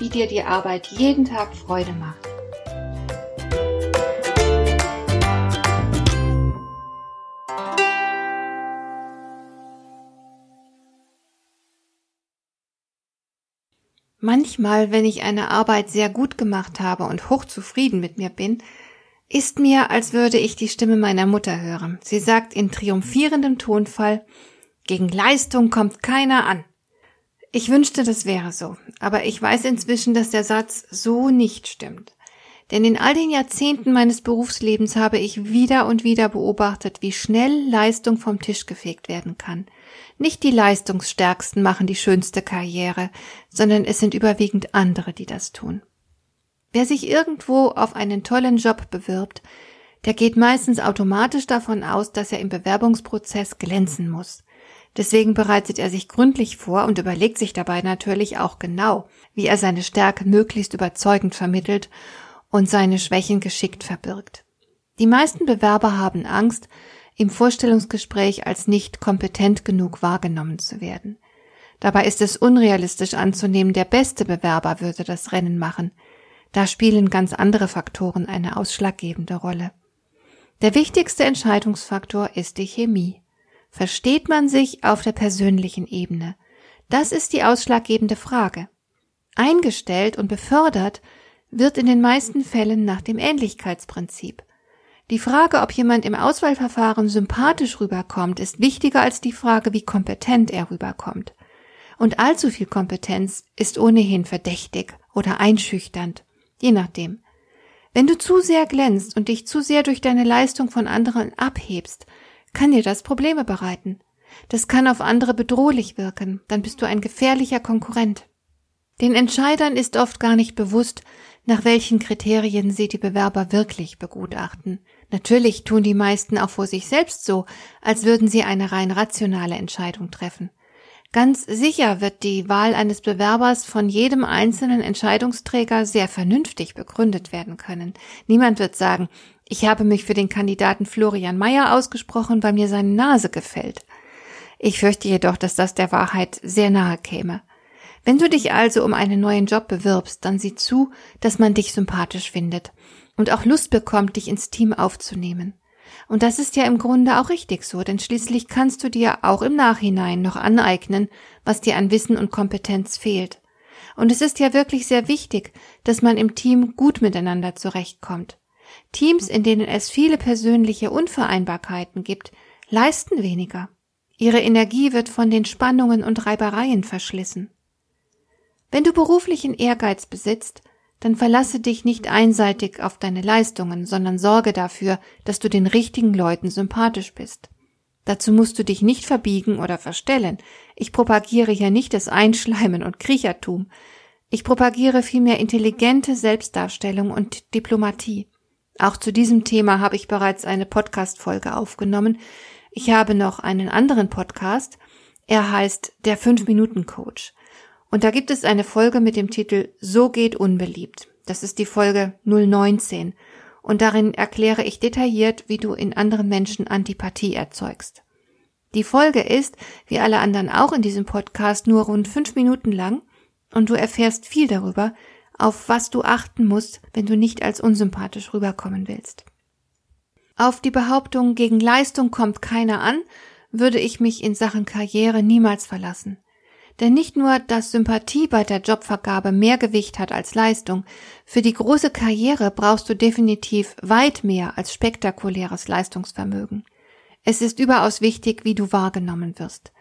wie dir die Arbeit jeden Tag Freude macht. Manchmal, wenn ich eine Arbeit sehr gut gemacht habe und hochzufrieden mit mir bin, ist mir, als würde ich die Stimme meiner Mutter hören. Sie sagt in triumphierendem Tonfall, gegen Leistung kommt keiner an. Ich wünschte, das wäre so, aber ich weiß inzwischen, dass der Satz so nicht stimmt. Denn in all den Jahrzehnten meines Berufslebens habe ich wieder und wieder beobachtet, wie schnell Leistung vom Tisch gefegt werden kann. Nicht die Leistungsstärksten machen die schönste Karriere, sondern es sind überwiegend andere, die das tun. Wer sich irgendwo auf einen tollen Job bewirbt, der geht meistens automatisch davon aus, dass er im Bewerbungsprozess glänzen muss. Deswegen bereitet er sich gründlich vor und überlegt sich dabei natürlich auch genau, wie er seine Stärke möglichst überzeugend vermittelt und seine Schwächen geschickt verbirgt. Die meisten Bewerber haben Angst, im Vorstellungsgespräch als nicht kompetent genug wahrgenommen zu werden. Dabei ist es unrealistisch anzunehmen, der beste Bewerber würde das Rennen machen. Da spielen ganz andere Faktoren eine ausschlaggebende Rolle. Der wichtigste Entscheidungsfaktor ist die Chemie versteht man sich auf der persönlichen Ebene? Das ist die ausschlaggebende Frage. Eingestellt und befördert wird in den meisten Fällen nach dem Ähnlichkeitsprinzip. Die Frage, ob jemand im Auswahlverfahren sympathisch rüberkommt, ist wichtiger als die Frage, wie kompetent er rüberkommt. Und allzu viel Kompetenz ist ohnehin verdächtig oder einschüchternd, je nachdem. Wenn du zu sehr glänzt und dich zu sehr durch deine Leistung von anderen abhebst, kann dir das Probleme bereiten. Das kann auf andere bedrohlich wirken, dann bist du ein gefährlicher Konkurrent. Den Entscheidern ist oft gar nicht bewusst, nach welchen Kriterien sie die Bewerber wirklich begutachten. Natürlich tun die meisten auch vor sich selbst so, als würden sie eine rein rationale Entscheidung treffen. Ganz sicher wird die Wahl eines Bewerbers von jedem einzelnen Entscheidungsträger sehr vernünftig begründet werden können. Niemand wird sagen, ich habe mich für den Kandidaten Florian Mayer ausgesprochen, weil mir seine Nase gefällt. Ich fürchte jedoch, dass das der Wahrheit sehr nahe käme. Wenn du dich also um einen neuen Job bewirbst, dann sieh zu, dass man dich sympathisch findet und auch Lust bekommt, dich ins Team aufzunehmen. Und das ist ja im Grunde auch richtig so, denn schließlich kannst du dir auch im Nachhinein noch aneignen, was dir an Wissen und Kompetenz fehlt. Und es ist ja wirklich sehr wichtig, dass man im Team gut miteinander zurechtkommt. Teams, in denen es viele persönliche Unvereinbarkeiten gibt, leisten weniger. Ihre Energie wird von den Spannungen und Reibereien verschlissen. Wenn du beruflichen Ehrgeiz besitzt, dann verlasse dich nicht einseitig auf deine Leistungen, sondern sorge dafür, dass du den richtigen Leuten sympathisch bist. Dazu musst du dich nicht verbiegen oder verstellen. Ich propagiere hier nicht das Einschleimen und Kriechertum. Ich propagiere vielmehr intelligente Selbstdarstellung und Diplomatie. Auch zu diesem Thema habe ich bereits eine Podcast-Folge aufgenommen. Ich habe noch einen anderen Podcast. Er heißt Der 5-Minuten-Coach. Und da gibt es eine Folge mit dem Titel So geht unbeliebt. Das ist die Folge 019. Und darin erkläre ich detailliert, wie du in anderen Menschen Antipathie erzeugst. Die Folge ist, wie alle anderen auch in diesem Podcast, nur rund fünf Minuten lang und du erfährst viel darüber, auf was du achten musst, wenn du nicht als unsympathisch rüberkommen willst. Auf die Behauptung, gegen Leistung kommt keiner an, würde ich mich in Sachen Karriere niemals verlassen. Denn nicht nur, dass Sympathie bei der Jobvergabe mehr Gewicht hat als Leistung, für die große Karriere brauchst du definitiv weit mehr als spektakuläres Leistungsvermögen. Es ist überaus wichtig, wie du wahrgenommen wirst.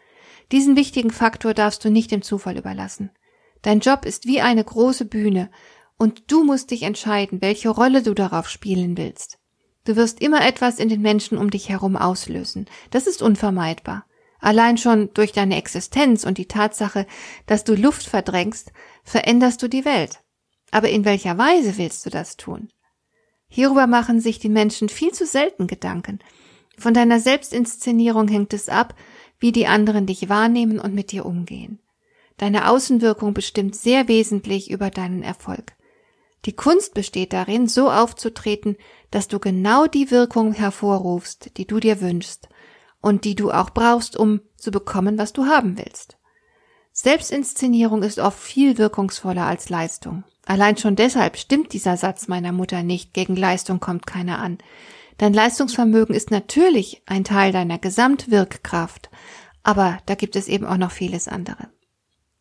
Diesen wichtigen Faktor darfst du nicht dem Zufall überlassen. Dein Job ist wie eine große Bühne und du musst dich entscheiden, welche Rolle du darauf spielen willst. Du wirst immer etwas in den Menschen um dich herum auslösen. Das ist unvermeidbar. Allein schon durch deine Existenz und die Tatsache, dass du Luft verdrängst, veränderst du die Welt. Aber in welcher Weise willst du das tun? Hierüber machen sich die Menschen viel zu selten Gedanken. Von deiner Selbstinszenierung hängt es ab, wie die anderen dich wahrnehmen und mit dir umgehen. Deine Außenwirkung bestimmt sehr wesentlich über deinen Erfolg. Die Kunst besteht darin, so aufzutreten, dass du genau die Wirkung hervorrufst, die du dir wünschst und die du auch brauchst, um zu bekommen, was du haben willst. Selbstinszenierung ist oft viel wirkungsvoller als Leistung. Allein schon deshalb stimmt dieser Satz meiner Mutter nicht, gegen Leistung kommt keiner an. Dein Leistungsvermögen ist natürlich ein Teil deiner Gesamtwirkkraft, aber da gibt es eben auch noch vieles andere.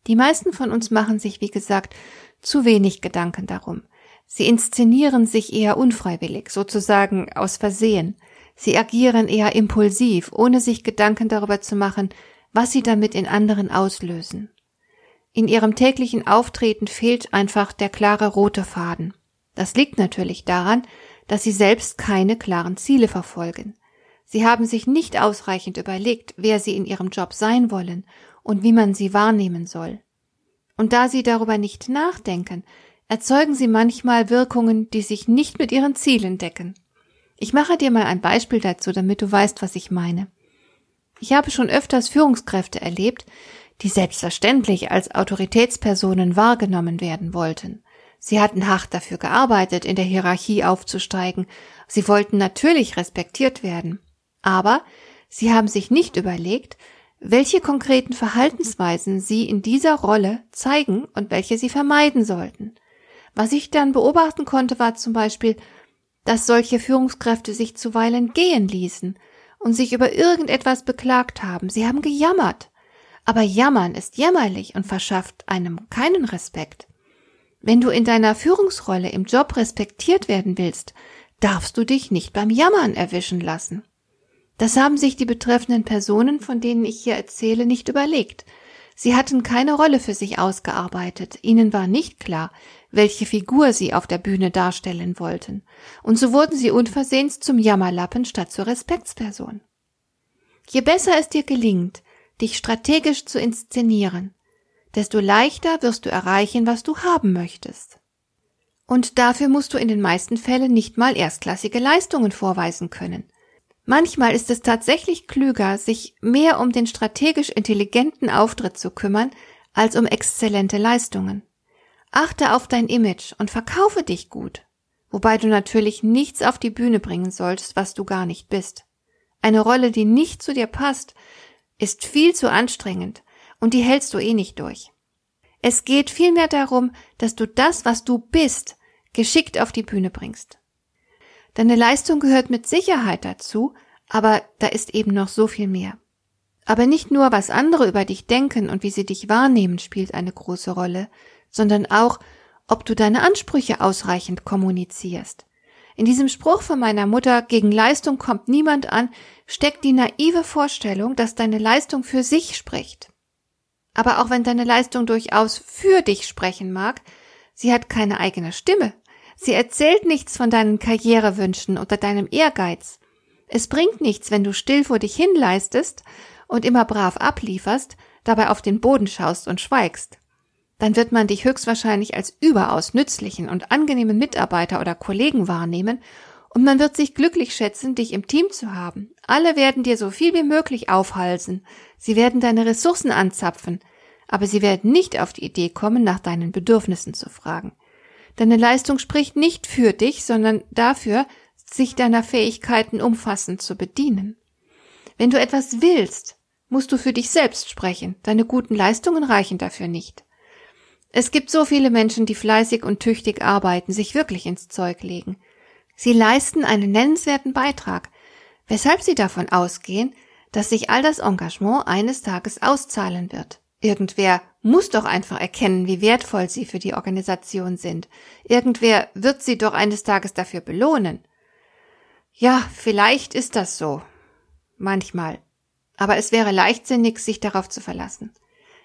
Die meisten von uns machen sich, wie gesagt, zu wenig Gedanken darum. Sie inszenieren sich eher unfreiwillig, sozusagen aus Versehen. Sie agieren eher impulsiv, ohne sich Gedanken darüber zu machen, was sie damit in anderen auslösen. In ihrem täglichen Auftreten fehlt einfach der klare rote Faden. Das liegt natürlich daran, dass sie selbst keine klaren Ziele verfolgen. Sie haben sich nicht ausreichend überlegt, wer sie in ihrem Job sein wollen und wie man sie wahrnehmen soll. Und da sie darüber nicht nachdenken, erzeugen sie manchmal Wirkungen, die sich nicht mit ihren Zielen decken. Ich mache dir mal ein Beispiel dazu, damit du weißt, was ich meine. Ich habe schon öfters Führungskräfte erlebt, die selbstverständlich als Autoritätspersonen wahrgenommen werden wollten. Sie hatten hart dafür gearbeitet, in der Hierarchie aufzusteigen. Sie wollten natürlich respektiert werden. Aber sie haben sich nicht überlegt, welche konkreten Verhaltensweisen sie in dieser Rolle zeigen und welche sie vermeiden sollten. Was ich dann beobachten konnte, war zum Beispiel, dass solche Führungskräfte sich zuweilen gehen ließen und sich über irgendetwas beklagt haben. Sie haben gejammert. Aber Jammern ist jämmerlich und verschafft einem keinen Respekt. Wenn du in deiner Führungsrolle im Job respektiert werden willst, darfst du dich nicht beim Jammern erwischen lassen. Das haben sich die betreffenden Personen, von denen ich hier erzähle, nicht überlegt. Sie hatten keine Rolle für sich ausgearbeitet, ihnen war nicht klar, welche Figur sie auf der Bühne darstellen wollten, und so wurden sie unversehens zum Jammerlappen statt zur Respektsperson. Je besser es dir gelingt, dich strategisch zu inszenieren, desto leichter wirst du erreichen, was du haben möchtest. Und dafür musst du in den meisten Fällen nicht mal erstklassige Leistungen vorweisen können. Manchmal ist es tatsächlich klüger, sich mehr um den strategisch intelligenten Auftritt zu kümmern, als um exzellente Leistungen. Achte auf dein Image und verkaufe dich gut, wobei du natürlich nichts auf die Bühne bringen sollst, was du gar nicht bist. Eine Rolle, die nicht zu dir passt, ist viel zu anstrengend und die hältst du eh nicht durch. Es geht vielmehr darum, dass du das, was du bist, geschickt auf die Bühne bringst. Deine Leistung gehört mit Sicherheit dazu, aber da ist eben noch so viel mehr. Aber nicht nur, was andere über dich denken und wie sie dich wahrnehmen, spielt eine große Rolle, sondern auch, ob du deine Ansprüche ausreichend kommunizierst. In diesem Spruch von meiner Mutter, gegen Leistung kommt niemand an, steckt die naive Vorstellung, dass deine Leistung für sich spricht. Aber auch wenn deine Leistung durchaus für dich sprechen mag, sie hat keine eigene Stimme. Sie erzählt nichts von deinen Karrierewünschen oder deinem Ehrgeiz. Es bringt nichts, wenn du still vor dich hinleistest und immer brav ablieferst, dabei auf den Boden schaust und schweigst. Dann wird man dich höchstwahrscheinlich als überaus nützlichen und angenehmen Mitarbeiter oder Kollegen wahrnehmen und man wird sich glücklich schätzen, dich im Team zu haben. Alle werden dir so viel wie möglich aufhalsen. Sie werden deine Ressourcen anzapfen, aber sie werden nicht auf die Idee kommen, nach deinen Bedürfnissen zu fragen. Deine Leistung spricht nicht für dich, sondern dafür, sich deiner Fähigkeiten umfassend zu bedienen. Wenn du etwas willst, musst du für dich selbst sprechen. Deine guten Leistungen reichen dafür nicht. Es gibt so viele Menschen, die fleißig und tüchtig arbeiten, sich wirklich ins Zeug legen. Sie leisten einen nennenswerten Beitrag, weshalb sie davon ausgehen, dass sich all das Engagement eines Tages auszahlen wird. Irgendwer muss doch einfach erkennen, wie wertvoll sie für die Organisation sind. Irgendwer wird sie doch eines Tages dafür belohnen. Ja, vielleicht ist das so. Manchmal. Aber es wäre leichtsinnig, sich darauf zu verlassen.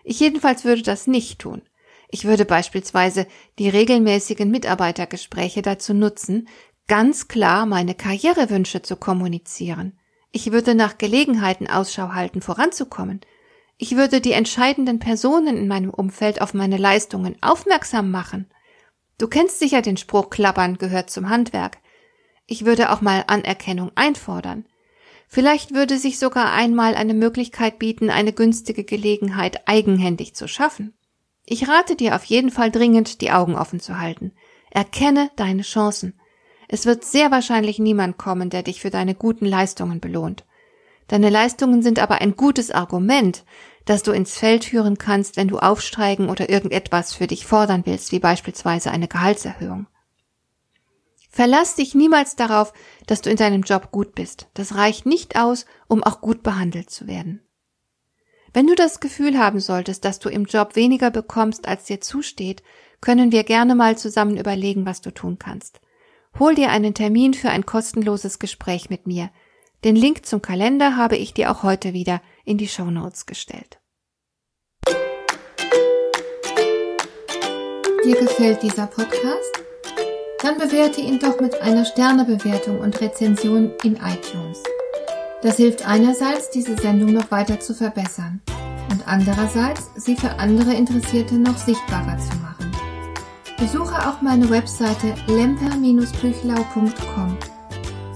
Ich jedenfalls würde das nicht tun. Ich würde beispielsweise die regelmäßigen Mitarbeitergespräche dazu nutzen, ganz klar meine Karrierewünsche zu kommunizieren. Ich würde nach Gelegenheiten Ausschau halten, voranzukommen. Ich würde die entscheidenden Personen in meinem Umfeld auf meine Leistungen aufmerksam machen. Du kennst sicher den Spruch Klappern gehört zum Handwerk. Ich würde auch mal Anerkennung einfordern. Vielleicht würde sich sogar einmal eine Möglichkeit bieten, eine günstige Gelegenheit eigenhändig zu schaffen. Ich rate dir auf jeden Fall dringend, die Augen offen zu halten. Erkenne deine Chancen. Es wird sehr wahrscheinlich niemand kommen, der dich für deine guten Leistungen belohnt. Deine Leistungen sind aber ein gutes Argument, das du ins Feld führen kannst, wenn du aufsteigen oder irgendetwas für dich fordern willst, wie beispielsweise eine Gehaltserhöhung. Verlass dich niemals darauf, dass du in deinem Job gut bist. Das reicht nicht aus, um auch gut behandelt zu werden. Wenn du das Gefühl haben solltest, dass du im Job weniger bekommst, als dir zusteht, können wir gerne mal zusammen überlegen, was du tun kannst. Hol dir einen Termin für ein kostenloses Gespräch mit mir. Den Link zum Kalender habe ich dir auch heute wieder in die Show Notes gestellt. Dir gefällt dieser Podcast? Dann bewerte ihn doch mit einer Sternebewertung und Rezension in iTunes. Das hilft einerseits, diese Sendung noch weiter zu verbessern und andererseits, sie für andere Interessierte noch sichtbarer zu machen. Besuche auch meine Webseite lemper-büchlau.com.